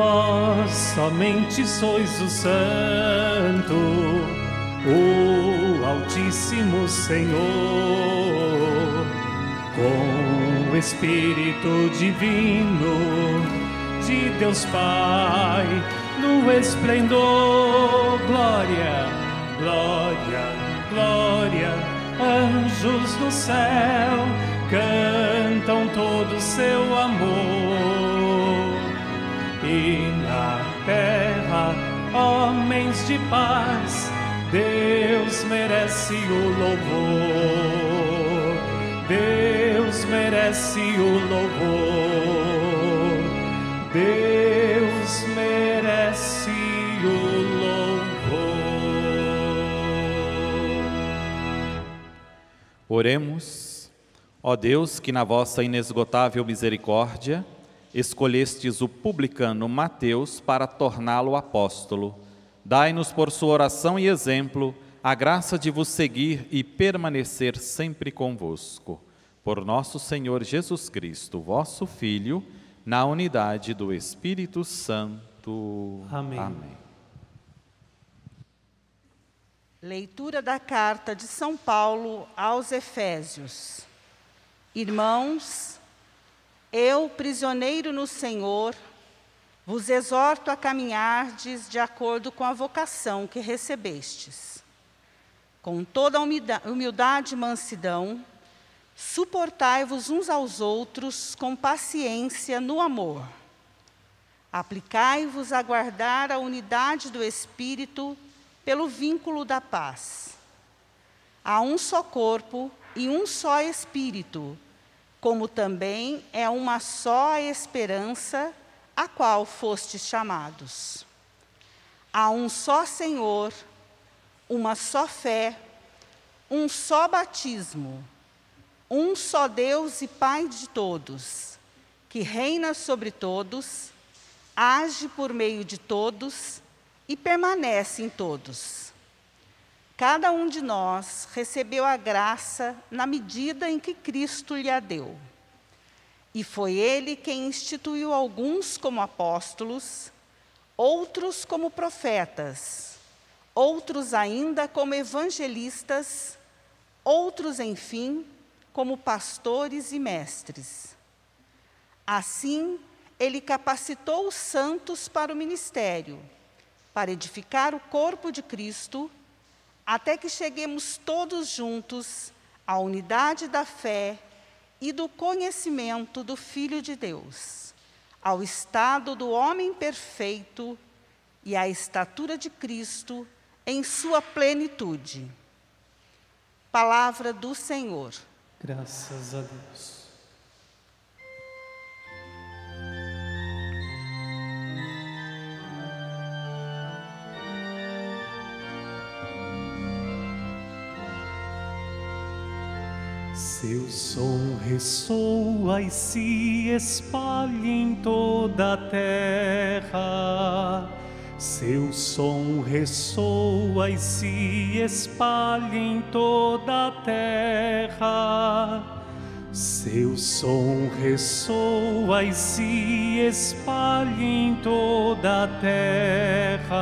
Vós somente sois o Santo, o Altíssimo Senhor, com o Espírito Divino de Deus Pai, no esplendor, glória, glória, glória, anjos do céu cantam todo seu amor terra homens de paz. Deus merece o louvor, Deus merece o louvor, Deus merece o louvor. Oremos, ó Deus, que na vossa inesgotável misericórdia escolhestes o publicano Mateus para torná-lo apóstolo. Dai-nos por sua oração e exemplo a graça de vos seguir e permanecer sempre convosco. Por nosso Senhor Jesus Cristo, vosso Filho, na unidade do Espírito Santo. Amém. Amém. Leitura da carta de São Paulo aos Efésios. Irmãos, eu, prisioneiro no Senhor, vos exorto a caminhardes de acordo com a vocação que recebestes. Com toda a humilda- humildade e mansidão, suportai-vos uns aos outros com paciência no amor. Aplicai-vos a guardar a unidade do Espírito pelo vínculo da paz. Há um só corpo e um só Espírito, como também é uma só esperança a qual fostes chamados. Há um só Senhor, uma só fé, um só batismo, um só Deus e Pai de todos, que reina sobre todos, age por meio de todos e permanece em todos. Cada um de nós recebeu a graça na medida em que Cristo lhe a deu. E foi Ele quem instituiu alguns como apóstolos, outros como profetas, outros ainda como evangelistas, outros, enfim, como pastores e mestres. Assim, Ele capacitou os santos para o ministério, para edificar o corpo de Cristo até que cheguemos todos juntos à unidade da fé e do conhecimento do Filho de Deus, ao estado do homem perfeito e à estatura de Cristo em sua plenitude. Palavra do Senhor. Graças a Deus. Seu som ressoa e se espalha em toda a terra. Seu som ressoa e se espalha em toda a terra. Seu som ressoa e se espalha em toda a terra.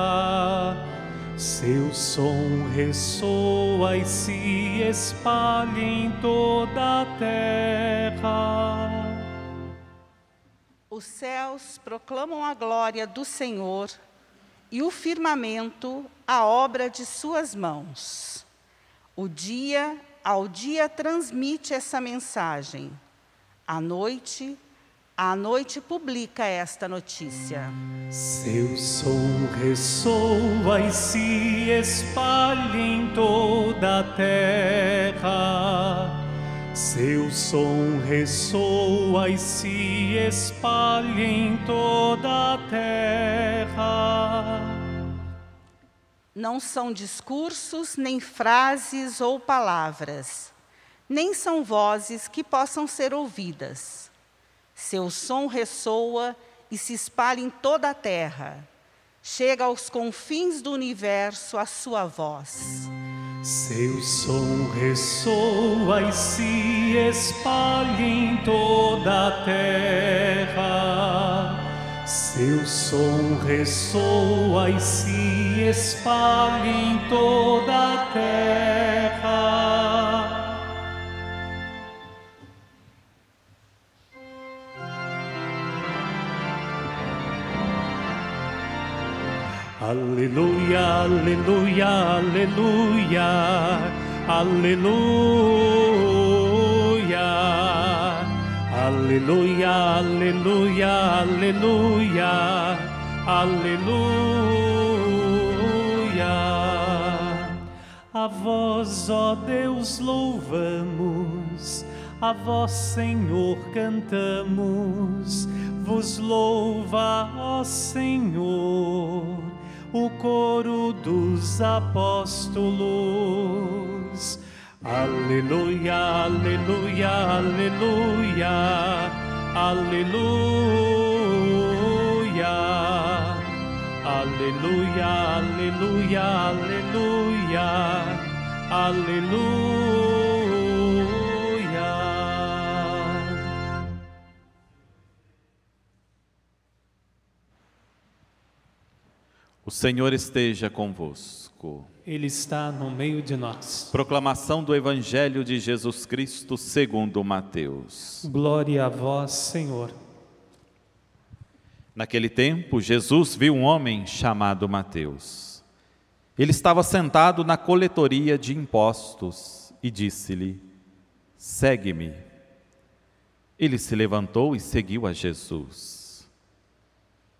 Seu som ressoa e se espalha em toda a terra. Os céus proclamam a glória do Senhor e o firmamento a obra de suas mãos. O dia ao dia transmite essa mensagem. À noite, a noite publica esta notícia. Seu som ressoa e se espalha em toda a terra. Seu som ressoa e se espalha em toda a terra. Não são discursos, nem frases ou palavras, nem são vozes que possam ser ouvidas. Seu som ressoa e se espalha em toda a terra. Chega aos confins do universo a sua voz. Seu som ressoa e se espalha em toda a terra. Seu som ressoa e se espalha em toda a terra. Aleluia, aleluia, aleluia, aleluia. Aleluia, aleluia, aleluia, aleluia. A vós, ó Deus, louvamos, a vós, Senhor, cantamos, vos louva, ó Senhor, o coro dos apóstolos. Aleluia, aleluia, aleluia, aleluia, aleluia, aleluia, aleluia, aleluia. O Senhor esteja convosco. Ele está no meio de nós. Proclamação do Evangelho de Jesus Cristo segundo Mateus. Glória a vós, Senhor. Naquele tempo, Jesus viu um homem chamado Mateus. Ele estava sentado na coletoria de impostos e disse-lhe: Segue-me. Ele se levantou e seguiu a Jesus.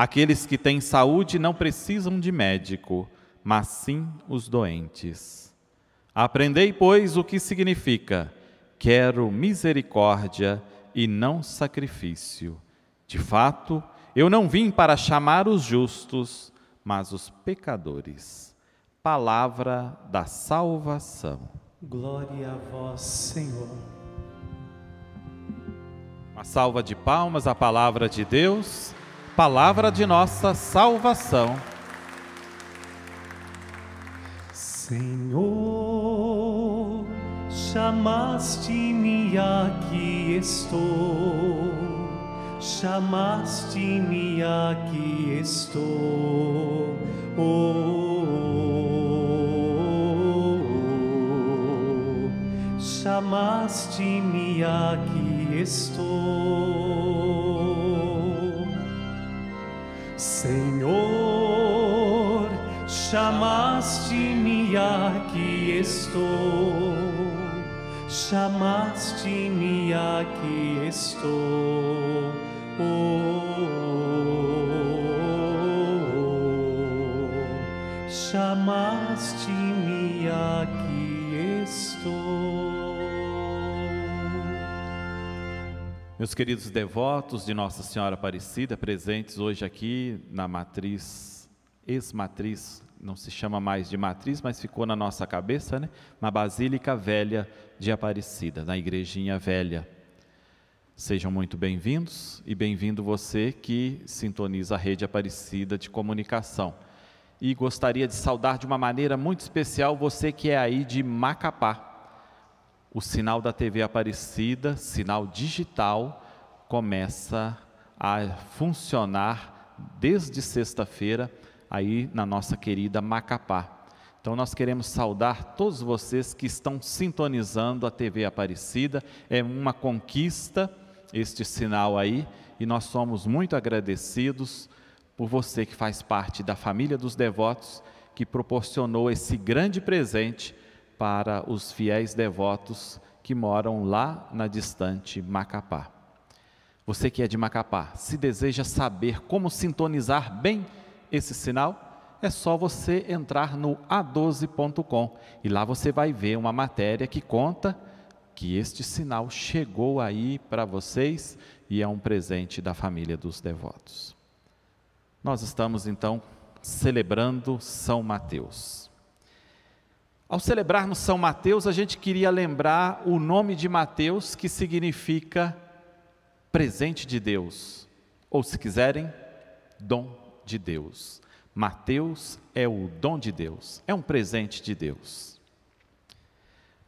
Aqueles que têm saúde não precisam de médico, mas sim os doentes. Aprendei, pois, o que significa: quero misericórdia e não sacrifício. De fato, eu não vim para chamar os justos, mas os pecadores. Palavra da salvação. Glória a vós, Senhor. Uma salva de palmas à palavra de Deus, palavra de nossa salvação. Senhor, chamaste-me aqui estou, chamaste-me aqui estou. Oh, oh, oh, oh. chamaste-me aqui estou. Senhor, chamaste-me aqui estou, chamaste-me aqui estou. Oh, oh, oh, chamaste-me aqui estou. Meus queridos devotos de Nossa Senhora Aparecida, presentes hoje aqui na matriz, ex-matriz, não se chama mais de matriz, mas ficou na nossa cabeça, né? Na Basílica Velha de Aparecida, na Igrejinha Velha. Sejam muito bem-vindos e bem-vindo você que sintoniza a Rede Aparecida de Comunicação. E gostaria de saudar de uma maneira muito especial você que é aí de Macapá. O sinal da TV Aparecida, sinal digital, começa a funcionar desde sexta-feira aí na nossa querida Macapá. Então nós queremos saudar todos vocês que estão sintonizando a TV Aparecida. É uma conquista este sinal aí e nós somos muito agradecidos por você que faz parte da família dos devotos que proporcionou esse grande presente para os fiéis devotos que moram lá na distante Macapá. Você que é de Macapá, se deseja saber como sintonizar bem esse sinal, é só você entrar no a12.com e lá você vai ver uma matéria que conta que este sinal chegou aí para vocês e é um presente da família dos devotos. Nós estamos então celebrando São Mateus. Ao celebrarmos São Mateus, a gente queria lembrar o nome de Mateus, que significa presente de Deus, ou se quiserem, dom de Deus. Mateus é o dom de Deus, é um presente de Deus.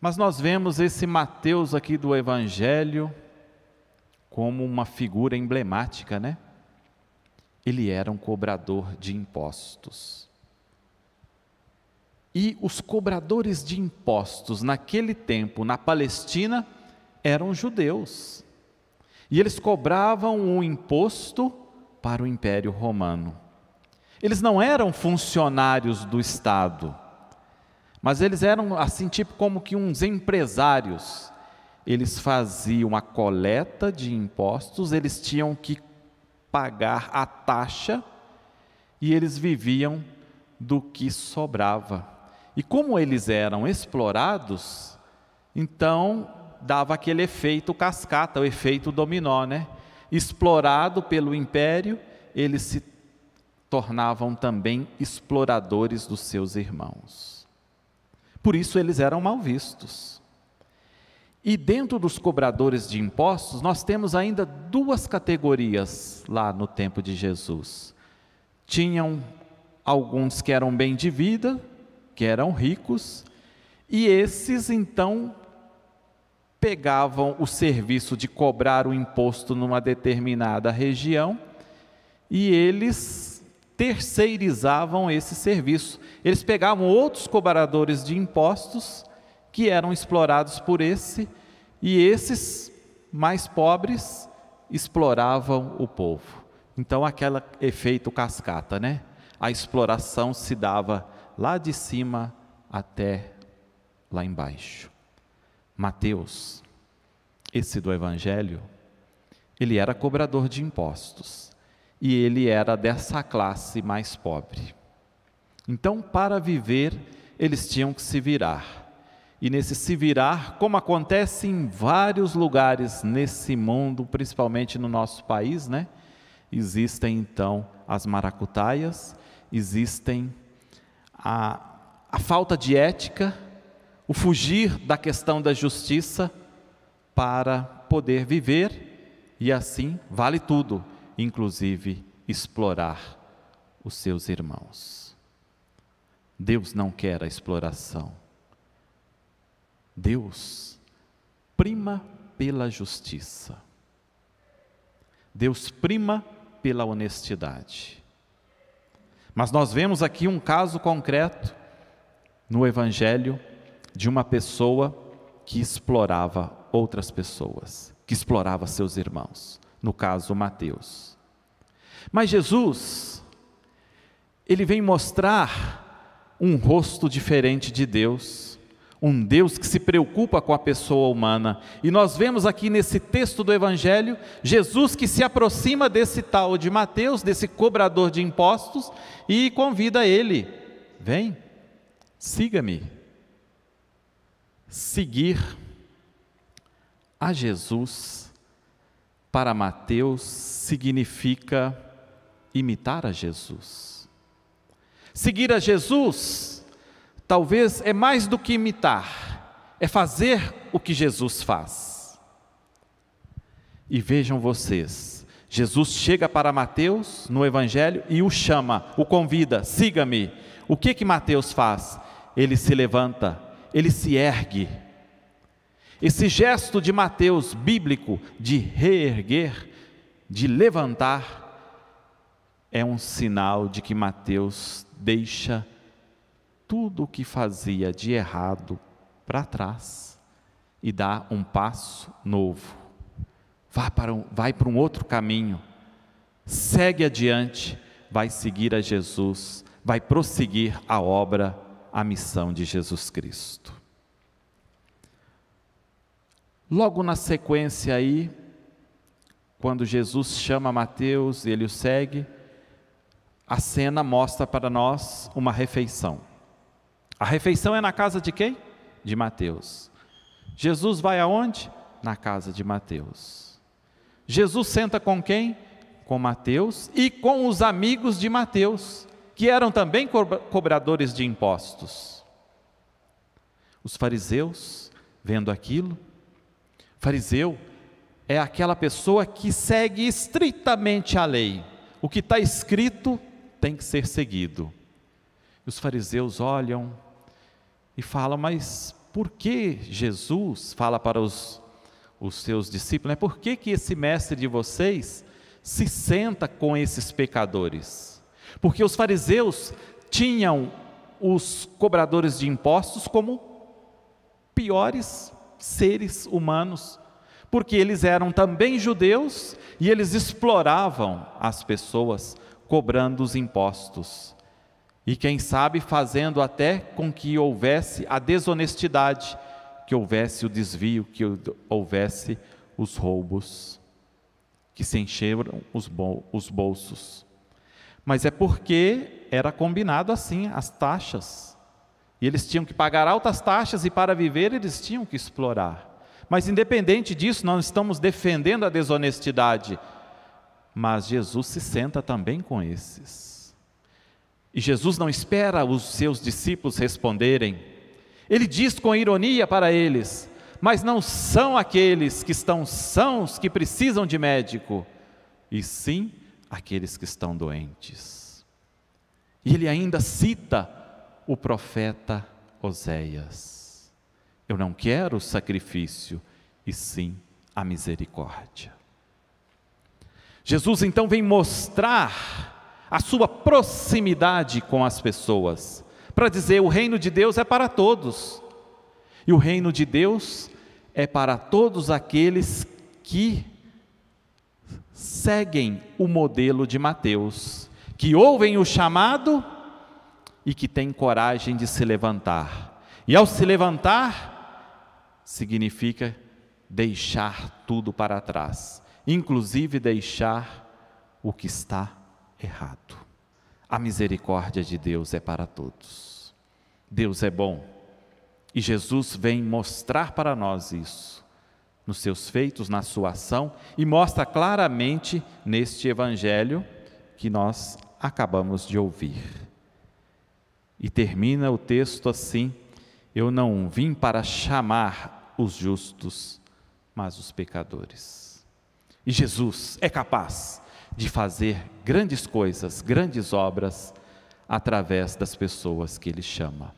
Mas nós vemos esse Mateus aqui do Evangelho como uma figura emblemática, né? Ele era um cobrador de impostos. E os cobradores de impostos naquele tempo, na Palestina, eram judeus. E eles cobravam um imposto para o Império Romano. Eles não eram funcionários do Estado, mas eles eram assim, tipo como que uns empresários. Eles faziam a coleta de impostos, eles tinham que pagar a taxa e eles viviam do que sobrava. E como eles eram explorados, então dava aquele efeito cascata, o efeito dominó, né? Explorado pelo império, eles se tornavam também exploradores dos seus irmãos. Por isso eles eram mal vistos. E dentro dos cobradores de impostos, nós temos ainda duas categorias lá no tempo de Jesus. Tinham alguns que eram bem de vida, que eram ricos, e esses então pegavam o serviço de cobrar o imposto numa determinada região e eles terceirizavam esse serviço. Eles pegavam outros cobradores de impostos que eram explorados por esse, e esses mais pobres exploravam o povo. Então, aquele efeito cascata, né? A exploração se dava lá de cima até lá embaixo. Mateus, esse do Evangelho, ele era cobrador de impostos e ele era dessa classe mais pobre. Então, para viver, eles tinham que se virar. E nesse se virar, como acontece em vários lugares nesse mundo, principalmente no nosso país, né? Existem então as maracutaias, existem a, a falta de ética, o fugir da questão da justiça para poder viver, e assim vale tudo inclusive explorar os seus irmãos. Deus não quer a exploração. Deus prima pela justiça. Deus prima pela honestidade. Mas nós vemos aqui um caso concreto no Evangelho de uma pessoa que explorava outras pessoas, que explorava seus irmãos no caso Mateus. Mas Jesus, ele vem mostrar um rosto diferente de Deus, um Deus que se preocupa com a pessoa humana. E nós vemos aqui nesse texto do Evangelho, Jesus que se aproxima desse tal de Mateus, desse cobrador de impostos, e convida ele: vem, siga-me. Seguir a Jesus para Mateus significa imitar a Jesus. Seguir a Jesus, talvez é mais do que imitar, é fazer o que Jesus faz. E vejam vocês, Jesus chega para Mateus no Evangelho e o chama, o convida, siga-me. O que que Mateus faz? Ele se levanta, ele se ergue, esse gesto de Mateus bíblico de reerguer, de levantar, é um sinal de que Mateus deixa tudo o que fazia de errado para trás e dá um passo novo. Vai para, um, vai para um outro caminho, segue adiante, vai seguir a Jesus, vai prosseguir a obra, a missão de Jesus Cristo. Logo na sequência aí, quando Jesus chama Mateus e ele o segue, a cena mostra para nós uma refeição. A refeição é na casa de quem? De Mateus. Jesus vai aonde? Na casa de Mateus. Jesus senta com quem? Com Mateus e com os amigos de Mateus. que eram também cobradores de impostos. Os fariseus, vendo aquilo, fariseu é aquela pessoa que segue estritamente a lei. O que está escrito tem que ser seguido. Os fariseus olham e falam, mas por que Jesus fala para os, os seus discípulos, né? por que, que esse mestre de vocês se senta com esses pecadores? Porque os fariseus tinham os cobradores de impostos como piores seres humanos, porque eles eram também judeus e eles exploravam as pessoas cobrando os impostos. E quem sabe fazendo até com que houvesse a desonestidade, que houvesse o desvio, que houvesse os roubos, que se encheram os, os bolsos. Mas é porque era combinado assim as taxas. E eles tinham que pagar altas taxas e para viver eles tinham que explorar. Mas independente disso, nós estamos defendendo a desonestidade. Mas Jesus se senta também com esses. E Jesus não espera os seus discípulos responderem. Ele diz com ironia para eles: Mas não são aqueles que estão sãos que precisam de médico, e sim aqueles que estão doentes. E ele ainda cita o profeta Oséias: Eu não quero sacrifício, e sim a misericórdia. Jesus então vem mostrar a sua proximidade com as pessoas, para dizer: o reino de Deus é para todos, e o reino de Deus é para todos aqueles que seguem o modelo de Mateus, que ouvem o chamado e que têm coragem de se levantar. E ao se levantar, significa deixar tudo para trás, inclusive deixar o que está errado. A misericórdia de Deus é para todos. Deus é bom. E Jesus vem mostrar para nós isso, nos seus feitos, na sua ação, e mostra claramente neste evangelho que nós acabamos de ouvir. E termina o texto assim: Eu não vim para chamar os justos, mas os pecadores. E Jesus é capaz de fazer grandes coisas, grandes obras, através das pessoas que Ele chama,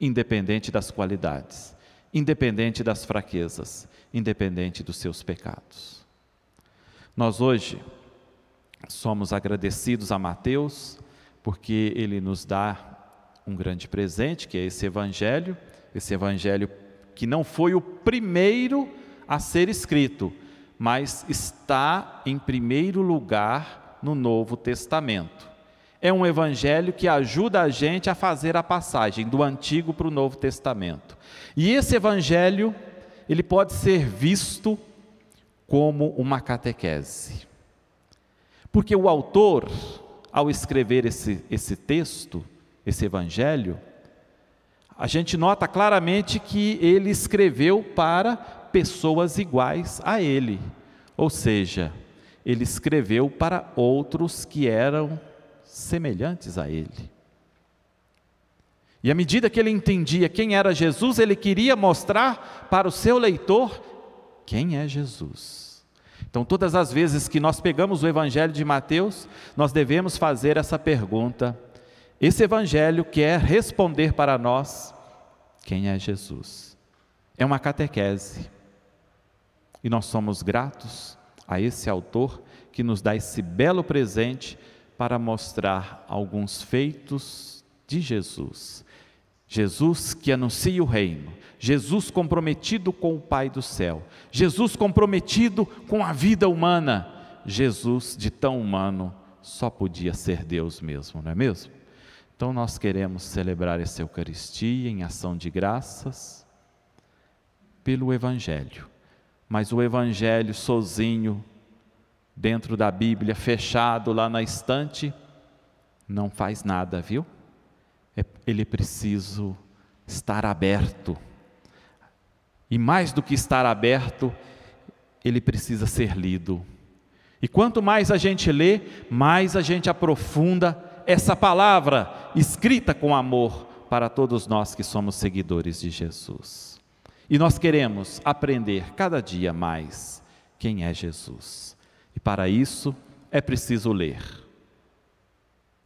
independente das qualidades, independente das fraquezas, independente dos seus pecados. Nós hoje somos agradecidos a Mateus, porque ele nos dá um grande presente, que é esse Evangelho, esse Evangelho que não foi o primeiro a ser escrito, mas está em primeiro lugar no Novo Testamento. É um evangelho que ajuda a gente a fazer a passagem do Antigo para o Novo Testamento. E esse evangelho, ele pode ser visto como uma catequese. Porque o autor, ao escrever esse, esse texto, esse evangelho, a gente nota claramente que ele escreveu para pessoas iguais a ele. Ou seja, ele escreveu para outros que eram semelhantes a ele. E à medida que ele entendia quem era Jesus, ele queria mostrar para o seu leitor quem é Jesus. Então, todas as vezes que nós pegamos o Evangelho de Mateus, nós devemos fazer essa pergunta. Esse Evangelho quer responder para nós quem é Jesus. É uma catequese. E nós somos gratos a esse autor que nos dá esse belo presente para mostrar alguns feitos de Jesus. Jesus que anuncia o reino, Jesus comprometido com o Pai do céu, Jesus comprometido com a vida humana, Jesus de tão humano só podia ser Deus mesmo, não é mesmo? Então nós queremos celebrar essa Eucaristia em ação de graças pelo Evangelho mas o Evangelho sozinho, dentro da Bíblia, fechado lá na estante, não faz nada, viu? É, ele precisa estar aberto. E mais do que estar aberto, ele precisa ser lido. E quanto mais a gente lê, mais a gente aprofunda essa palavra escrita com amor para todos nós que somos seguidores de Jesus. E nós queremos aprender cada dia mais quem é Jesus. E para isso é preciso ler.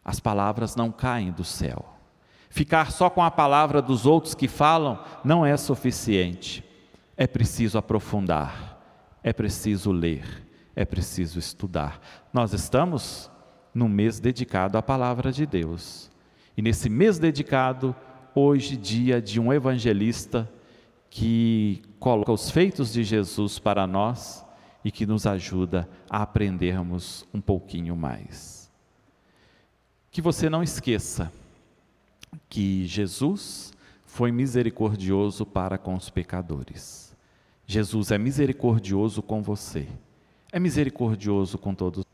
As palavras não caem do céu. Ficar só com a palavra dos outros que falam não é suficiente. É preciso aprofundar, é preciso ler, é preciso estudar. Nós estamos num mês dedicado à palavra de Deus. E nesse mês dedicado, hoje, dia de um evangelista que coloca os feitos de Jesus para nós e que nos ajuda a aprendermos um pouquinho mais. Que você não esqueça que Jesus foi misericordioso para com os pecadores. Jesus é misericordioso com você, é misericordioso com todos.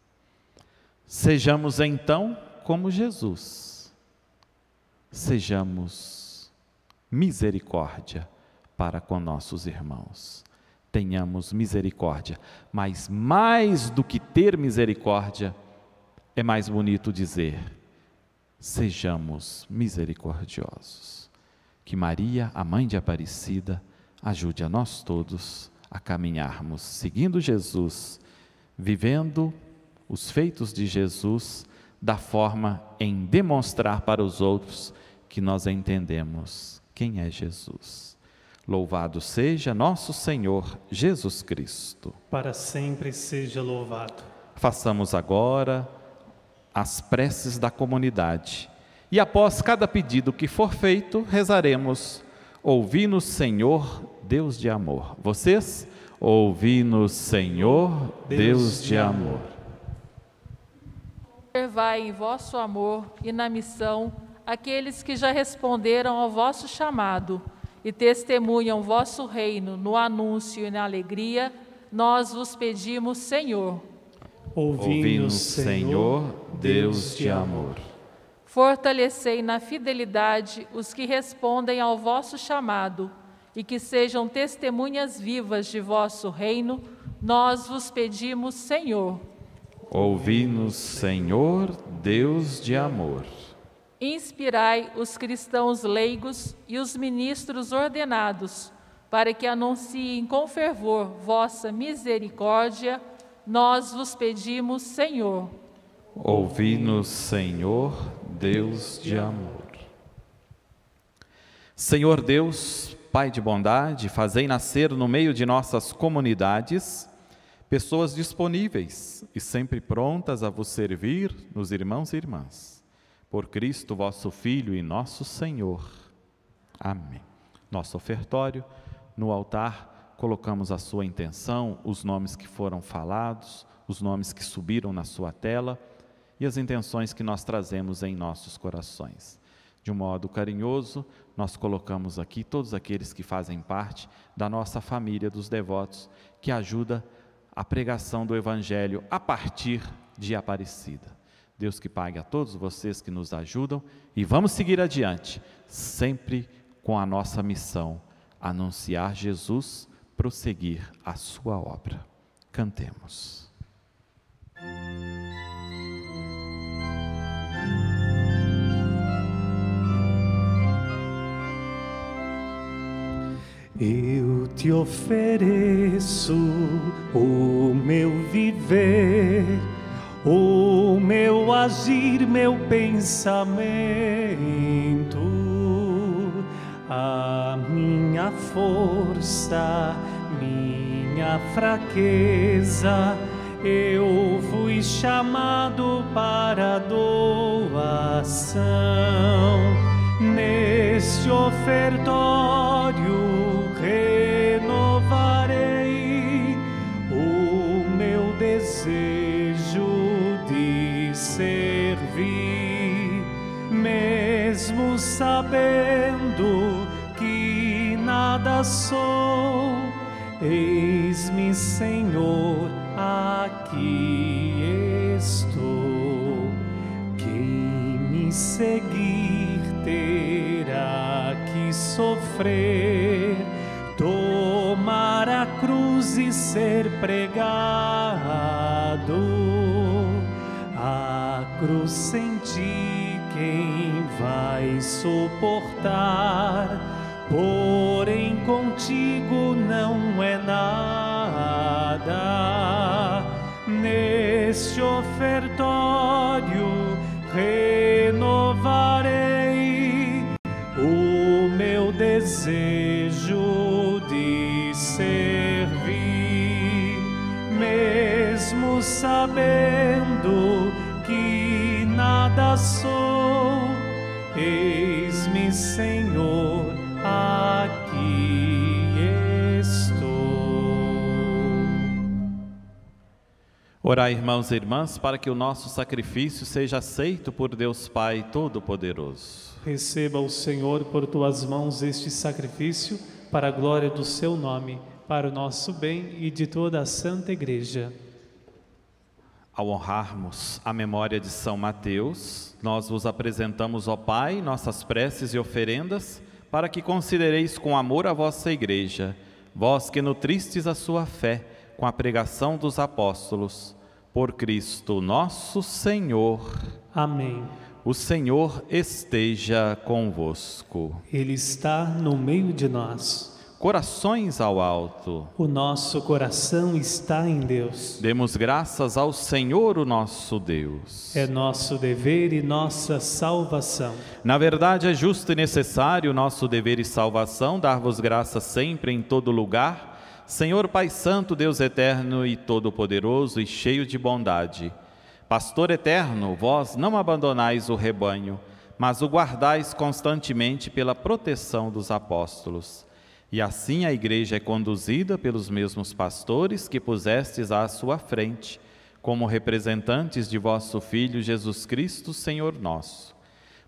Sejamos então como Jesus, sejamos misericórdia para com nossos irmãos. Tenhamos misericórdia, mas mais do que ter misericórdia, é mais bonito dizer: sejamos misericordiosos. Que Maria, a mãe de Aparecida, ajude a nós todos a caminharmos seguindo Jesus, vivendo os feitos de Jesus da forma em demonstrar para os outros que nós entendemos quem é Jesus. Louvado seja nosso Senhor Jesus Cristo. Para sempre seja louvado. Façamos agora as preces da comunidade. E após cada pedido que for feito, rezaremos: Ouvi-nos, Senhor, Deus de amor. Vocês? Ouvi-nos, Senhor, Deus de amor. Servai em vosso amor e na missão aqueles que já responderam ao vosso chamado e testemunham vosso reino no anúncio e na alegria, nós vos pedimos, Senhor. Ouvi-nos, Senhor, Deus de amor. Fortalecei na fidelidade os que respondem ao vosso chamado e que sejam testemunhas vivas de vosso reino, nós vos pedimos, Senhor. Ouvi-nos, Senhor, Deus de amor. Inspirai os cristãos leigos e os ministros ordenados, para que anunciem com fervor vossa misericórdia, nós vos pedimos, Senhor. Ouvi-nos, Senhor, Deus de amor. Senhor Deus, Pai de bondade, fazei nascer no meio de nossas comunidades pessoas disponíveis e sempre prontas a vos servir nos irmãos e irmãs. Por Cristo, vosso Filho e nosso Senhor. Amém. Nosso ofertório, no altar, colocamos a sua intenção, os nomes que foram falados, os nomes que subiram na sua tela e as intenções que nós trazemos em nossos corações. De um modo carinhoso, nós colocamos aqui todos aqueles que fazem parte da nossa família dos devotos, que ajuda a pregação do Evangelho a partir de Aparecida. Deus que pague a todos vocês que nos ajudam e vamos seguir adiante, sempre com a nossa missão, anunciar Jesus, prosseguir a sua obra. Cantemos. Eu te ofereço o meu viver, agir, meu pensamento, a minha força, minha fraqueza. Eu fui chamado para doação neste ofertório sabendo que nada sou. Eis-me, Senhor, aqui estou. Quem me seguir terá que sofrer tomar a cruz e ser pregado. Suportar, porém contigo não é nada. Neste ofertório renovarei o meu desejo de servir, mesmo sabendo Orai, irmãos e irmãs, para que o nosso sacrifício seja aceito por Deus Pai Todo-Poderoso. Receba o Senhor por tuas mãos este sacrifício, para a glória do seu nome, para o nosso bem e de toda a Santa Igreja. Ao honrarmos a memória de São Mateus, nós vos apresentamos, ó Pai, nossas preces e oferendas, para que considereis com amor a vossa Igreja, vós que nutristes a sua fé com a pregação dos apóstolos, por Cristo nosso Senhor. Amém. O Senhor esteja convosco. Ele está no meio de nós. Corações ao alto. O nosso coração está em Deus. Demos graças ao Senhor, o nosso Deus. É nosso dever e nossa salvação. Na verdade, é justo e necessário nosso dever e salvação dar-vos graças sempre em todo lugar, Senhor Pai Santo, Deus eterno e todo-poderoso e cheio de bondade. Pastor eterno, vós não abandonais o rebanho, mas o guardais constantemente pela proteção dos apóstolos. E assim a igreja é conduzida pelos mesmos pastores que pusestes à sua frente, como representantes de vosso Filho Jesus Cristo, Senhor nosso.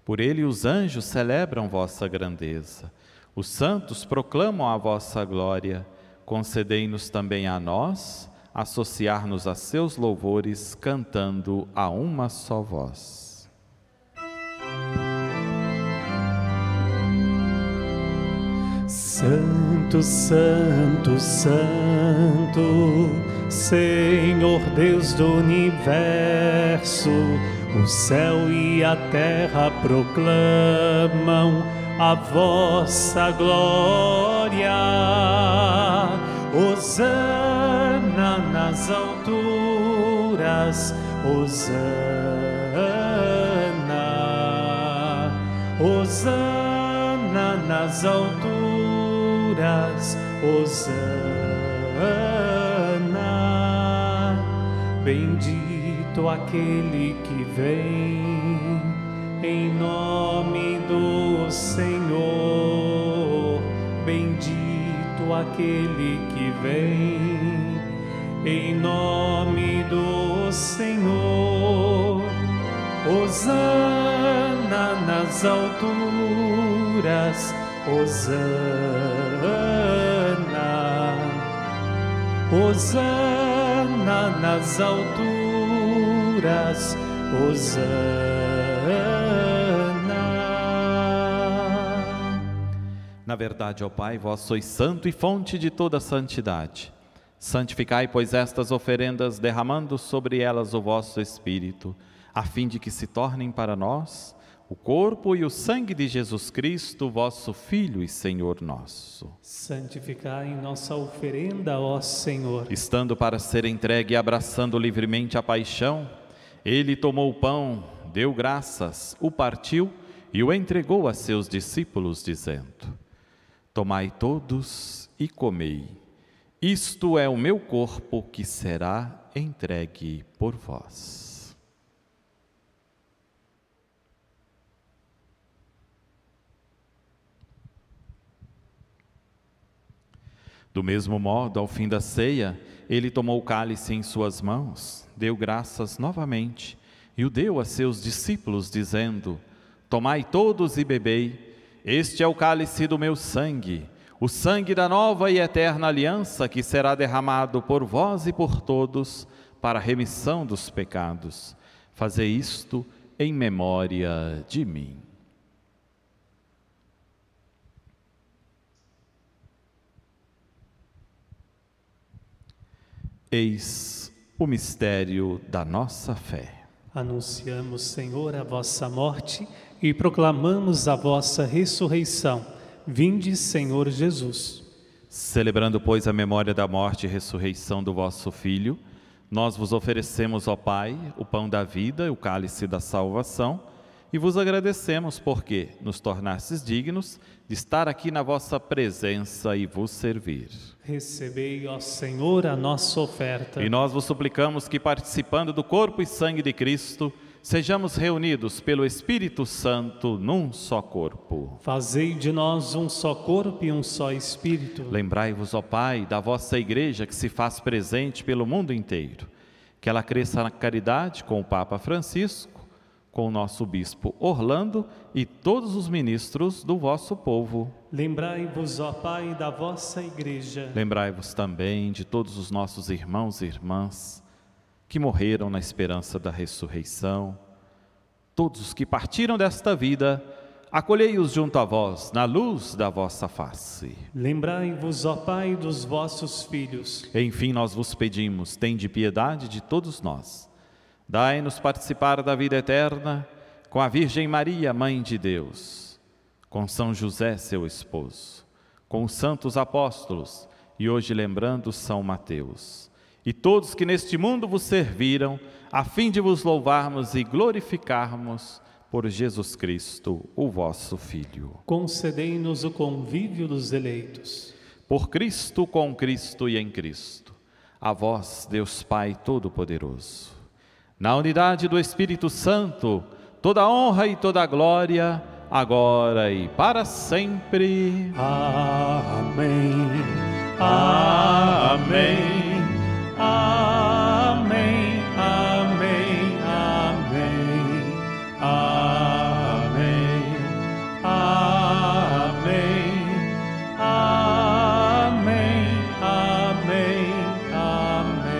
Por ele os anjos celebram vossa grandeza, os santos proclamam a vossa glória. Concedei-nos também a nós associar-nos a seus louvores, cantando a uma só voz. Santo, Santo, Santo, Senhor Deus do universo, o céu e a terra proclamam a vossa glória. Hosana nas alturas, Hosana, Hosana nas alturas, Hosana. Bendito aquele que vem em nome do Senhor. Bendito aquele que vem em nome do Senhor. Hosana nas alturas, Hosana. Hosana nas alturas, Hosana. Na verdade, ó Pai, vós sois santo e fonte de toda santidade. Santificai, pois, estas oferendas, derramando sobre elas o vosso Espírito, a fim de que se tornem para nós o corpo e o sangue de Jesus Cristo, vosso Filho e Senhor nosso. Santificai nossa oferenda, ó Senhor. Estando para ser entregue e abraçando livremente a paixão, ele tomou o pão, deu graças, o partiu e o entregou a seus discípulos, dizendo: Tomai todos e comei. Isto é o meu corpo que será entregue por vós. Do mesmo modo, ao fim da ceia, ele tomou o cálice em suas mãos, deu graças novamente e o deu a seus discípulos, dizendo: Tomai todos e bebei, este é o cálice do meu sangue, o sangue da nova e eterna aliança que será derramado por vós e por todos para a remissão dos pecados. Fazei isto em memória de mim. Eis o mistério da nossa fé. Anunciamos, Senhor, a vossa morte e proclamamos a vossa ressurreição. Vinde, Senhor Jesus. Celebrando, pois, a memória da morte e ressurreição do vosso Filho, nós vos oferecemos, ó Pai, o pão da vida e o cálice da salvação, e vos agradecemos porque nos tornastes dignos de estar aqui na vossa presença e vos servir. Recebei, ó Senhor, a nossa oferta. E nós vos suplicamos que, participando do corpo e sangue de Cristo, sejamos reunidos pelo Espírito Santo num só corpo. Fazei de nós um só corpo e um só espírito. Lembrai-vos, ó Pai, da vossa igreja que se faz presente pelo mundo inteiro. Que ela cresça na caridade com o Papa Francisco, com o nosso bispo Orlando e todos os ministros do vosso povo. Lembrai-vos, ó Pai, da vossa igreja. Lembrai-vos também de todos os nossos irmãos e irmãs que morreram na esperança da ressurreição. Todos os que partiram desta vida, acolhei-os junto a vós, na luz da vossa face. Lembrai-vos, ó Pai, dos vossos filhos. Enfim, nós vos pedimos, tende piedade de todos nós. Dai-nos participar da vida eterna com a Virgem Maria, Mãe de Deus, com São José, seu esposo, com os santos apóstolos e hoje lembrando São Mateus e todos que neste mundo vos serviram, a fim de vos louvarmos e glorificarmos por Jesus Cristo, o vosso Filho. Concedei-nos o convívio dos eleitos. Por Cristo, com Cristo e em Cristo. A vós, Deus Pai Todo-Poderoso. Na unidade do Espírito Santo, toda honra e toda glória, agora e para sempre. Amém. Amém. Amém, amém, amém, amém, amém, amém, amém, amém.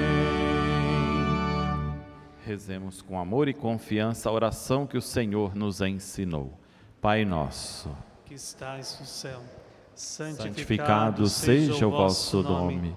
Rezemos com amor e confiança a oração que o Senhor nos ensinou. Pai nosso, Que estais no céu, santificado seja o vosso nome.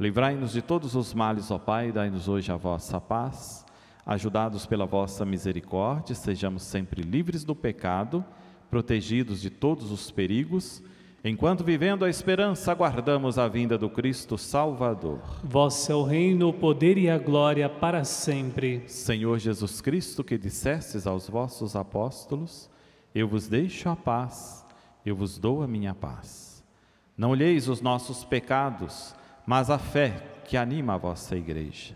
Livrai-nos de todos os males, ó Pai, dai-nos hoje a vossa paz. Ajudados pela vossa misericórdia, sejamos sempre livres do pecado, protegidos de todos os perigos, enquanto vivendo a esperança aguardamos a vinda do Cristo Salvador. Vosso é o reino, o poder e a glória para sempre. Senhor Jesus Cristo, que dissestes aos vossos apóstolos: Eu vos deixo a paz, eu vos dou a minha paz. Não olheis os nossos pecados, mas a fé que anima a vossa igreja.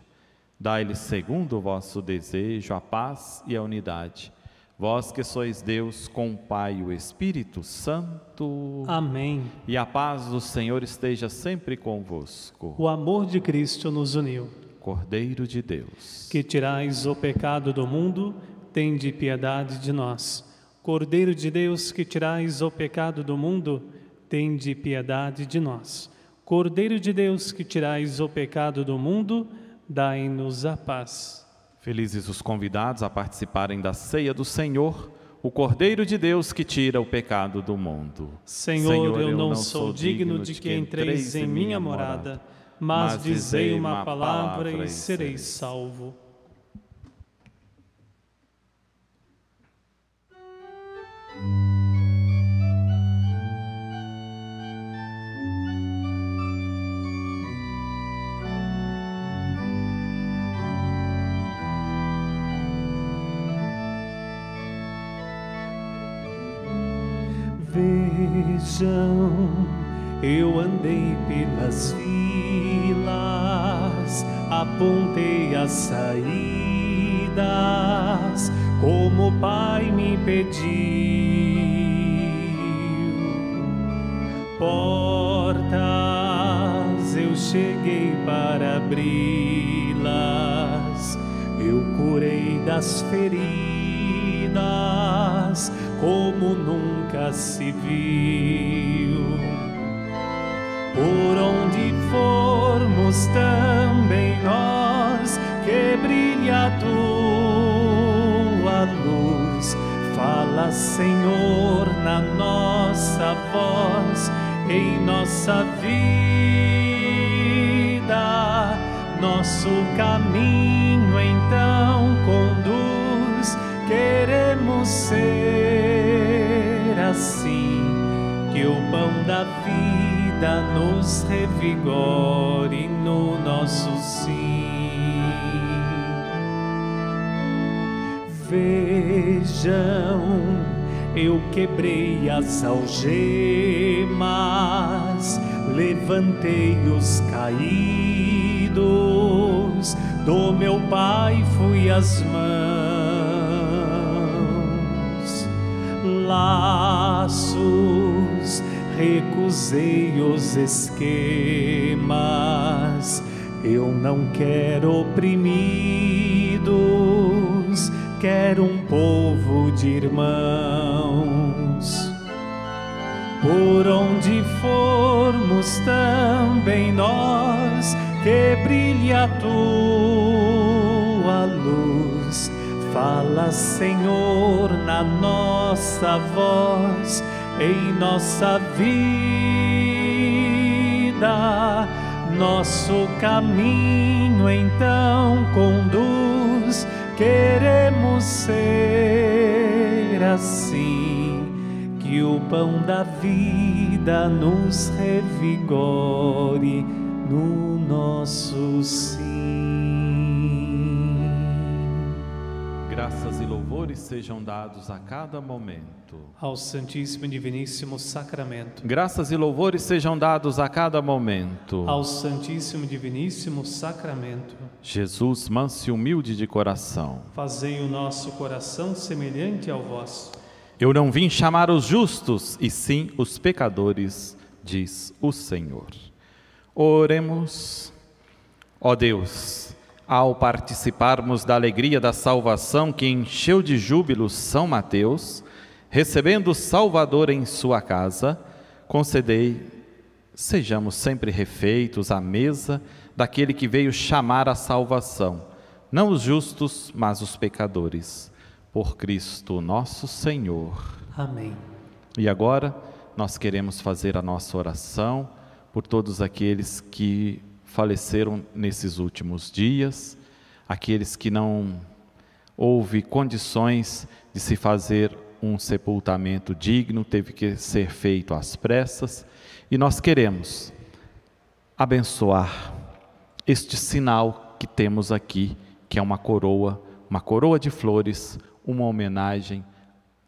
Dai-lhes, segundo o vosso desejo, a paz e a unidade. Vós que sois Deus com o Pai e o Espírito Santo. Amém. E a paz do Senhor esteja sempre convosco. O amor de Cristo nos uniu. Cordeiro de Deus. Que tirais o pecado do mundo, tende piedade de nós. Cordeiro de Deus, que tirais o pecado do mundo, tende piedade de nós. Cordeiro de Deus, que tirais o pecado do mundo, dai-nos a paz. Felizes os convidados a participarem da ceia do Senhor, o Cordeiro de Deus que tira o pecado do mundo. Senhor, eu não sou digno de que entreis em minha morada, mas dizei uma palavra e serei salvo. Vejam, eu andei pelas vilas, apontei as saídas, como o Pai me pediu. Portas eu cheguei para abri-las, eu curei das feridas como nunca se viu. Por onde formos também nós, que brilha a tua luz. Fala, Senhor, na nossa voz, em nossa vida, nosso caminho Ser assim, que o pão da vida nos revigore no nosso sim. Vejam, eu quebrei as algemas, levantei os caídos, do meu pai fui as mãos, laços, recusei os esquemas, eu não quero oprimidos quero um povo de irmãos. Por onde formos também nós, que brilha luz. Fala, Senhor, na nossa voz, em nossa vida. Nosso caminho então conduz Queremos ser assim, que o pão da vida nos revigore no nosso sim. Graças e louvores sejam dados a cada momento ao Santíssimo e Diviníssimo Sacramento. Graças e louvores sejam dados a cada momento ao Santíssimo e Diviníssimo Sacramento. Jesus, manso e humilde de coração, fazei o nosso coração semelhante ao vosso. Eu não vim chamar os justos, e sim os pecadores, diz o Senhor. Oremos. Ó Deus, ao participarmos da alegria da salvação que encheu de júbilo São Mateus, recebendo o Salvador em sua casa, concedei, sejamos sempre refeitos à mesa daquele que veio chamar a salvação, não os justos, mas os pecadores. Por Cristo nosso Senhor. Amém. E agora nós queremos fazer a nossa oração por todos aqueles que faleceram nesses últimos dias, aqueles que não houve condições de se fazer um sepultamento digno, teve que ser feito às pressas, e nós queremos abençoar este sinal que temos aqui, que é uma coroa, uma coroa de flores, uma homenagem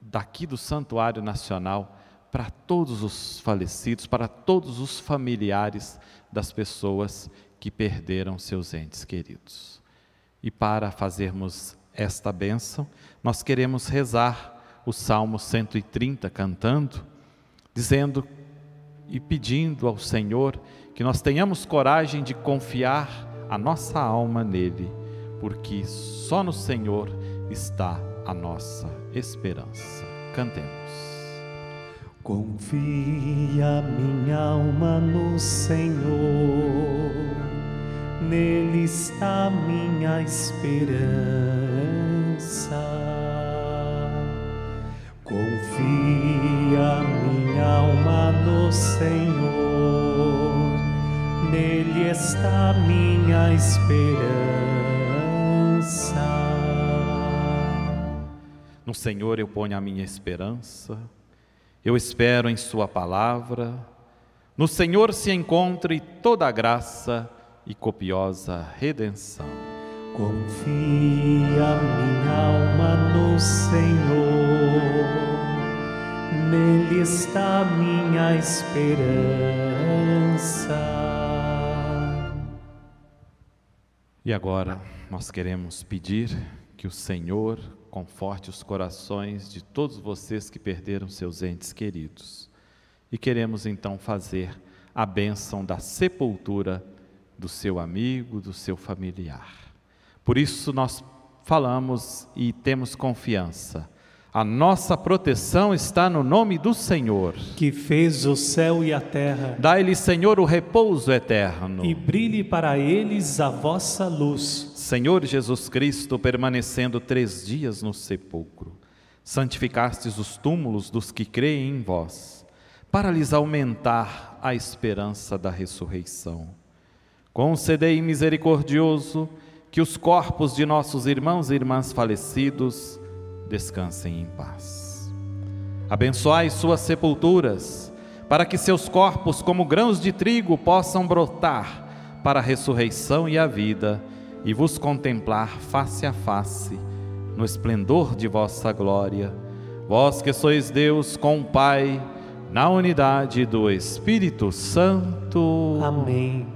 daqui do Santuário Nacional para todos os falecidos, para todos os familiares das pessoas que perderam seus entes queridos. E para fazermos esta bênção, nós queremos rezar o Salmo 130 cantando, dizendo e pedindo ao Senhor que nós tenhamos coragem de confiar a nossa alma nele, porque só no Senhor está a nossa esperança. Cantemos. Confia minha alma no Senhor, nele está minha esperança. Confia minha alma no Senhor, nele está minha esperança. No Senhor eu ponho a minha esperança, eu espero em Sua palavra. No Senhor se encontre toda a graça e copiosa redenção. Confia minha alma no Senhor, nele está minha esperança. E agora nós queremos pedir que o Senhor conforte os corações de todos vocês que perderam seus entes queridos. E queremos então fazer a bênção da sepultura do seu amigo, do seu familiar. Por isso nós falamos e temos confiança. A nossa proteção está no nome do Senhor. que fez o céu e a terra, Dai-lhe, Senhor, o repouso eterno. e brilhe para eles a vossa luz. Senhor Jesus Cristo, permanecendo três dias no sepulcro, santificastes os túmulos dos que creem em vós, para lhes aumentar a esperança da ressurreição. Concedei, misericordioso, que os corpos de nossos irmãos e irmãs falecidos descansem em paz. Abençoai suas sepulturas, para que seus corpos, como grãos de trigo, possam brotar para a ressurreição e a vida, e vos contemplar face a face, no esplendor de vossa glória. Vós que sois Deus com o Pai, na unidade do Espírito Santo. Amém.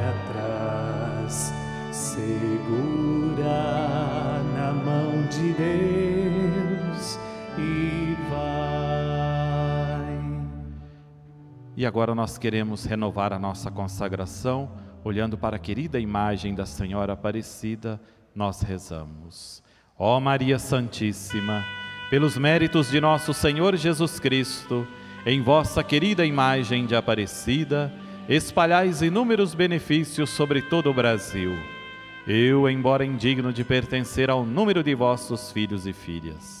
E agora nós queremos renovar a nossa consagração, olhando para a querida imagem da Senhora Aparecida, nós rezamos. Ó Maria Santíssima, pelos méritos de nosso Senhor Jesus Cristo, em vossa querida imagem de Aparecida, espalhais inúmeros benefícios sobre todo o Brasil. Eu, embora indigno de pertencer ao número de vossos filhos e filhas,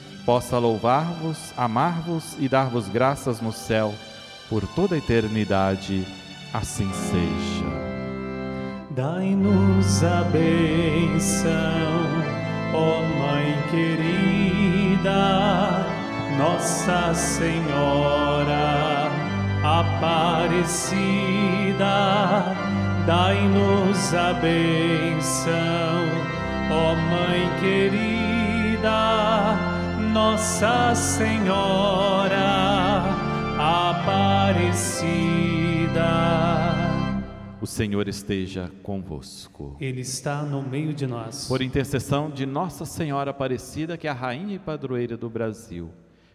possa louvar-vos, amar-vos e dar-vos graças no céu, por toda a eternidade. Assim seja. Dai-nos a benção, ó Mãe querida, Nossa Senhora Aparecida. Dai-nos a benção, ó Mãe querida, Nossa Senhora Aparecida. O Senhor esteja convosco. Ele está no meio de nós. Por intercessão de Nossa Senhora Aparecida, que é a rainha e padroeira do Brasil,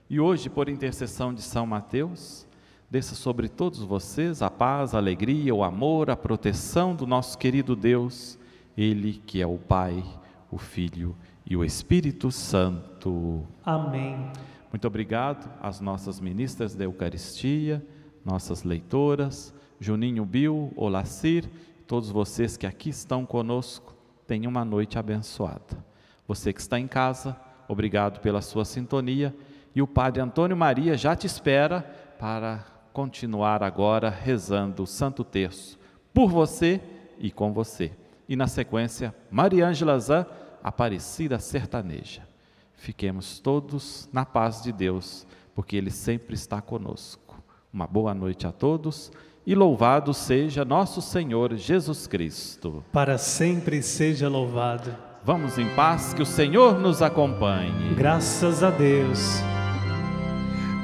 e hoje por intercessão de São Mateus, desça sobre todos vocês a paz, a alegria, o amor, a proteção do nosso querido Deus, ele que é o Pai, o Filho e o Espírito Santo. Amém. Muito obrigado às nossas ministras da Eucaristia, nossas leitoras, Juninho Bill, Olacir, todos vocês que aqui estão conosco, tenham uma noite abençoada. Você que está em casa, obrigado pela sua sintonia e o Padre Antônio Maria já te espera para continuar agora rezando o Santo Terço por você e com você. E na sequência, Maria Ângela Zan, Aparecida Sertaneja. Fiquemos todos na paz de Deus, porque Ele sempre está conosco. Uma boa noite a todos e louvado seja nosso Senhor Jesus Cristo. Para sempre seja louvado. Vamos em paz, que o Senhor nos acompanhe. Graças a Deus.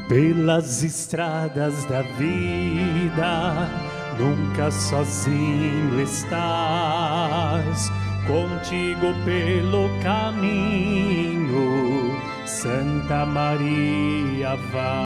Pelas estradas da vida, nunca sozinho estás. Contigo pelo caminho, Santa Maria, vai.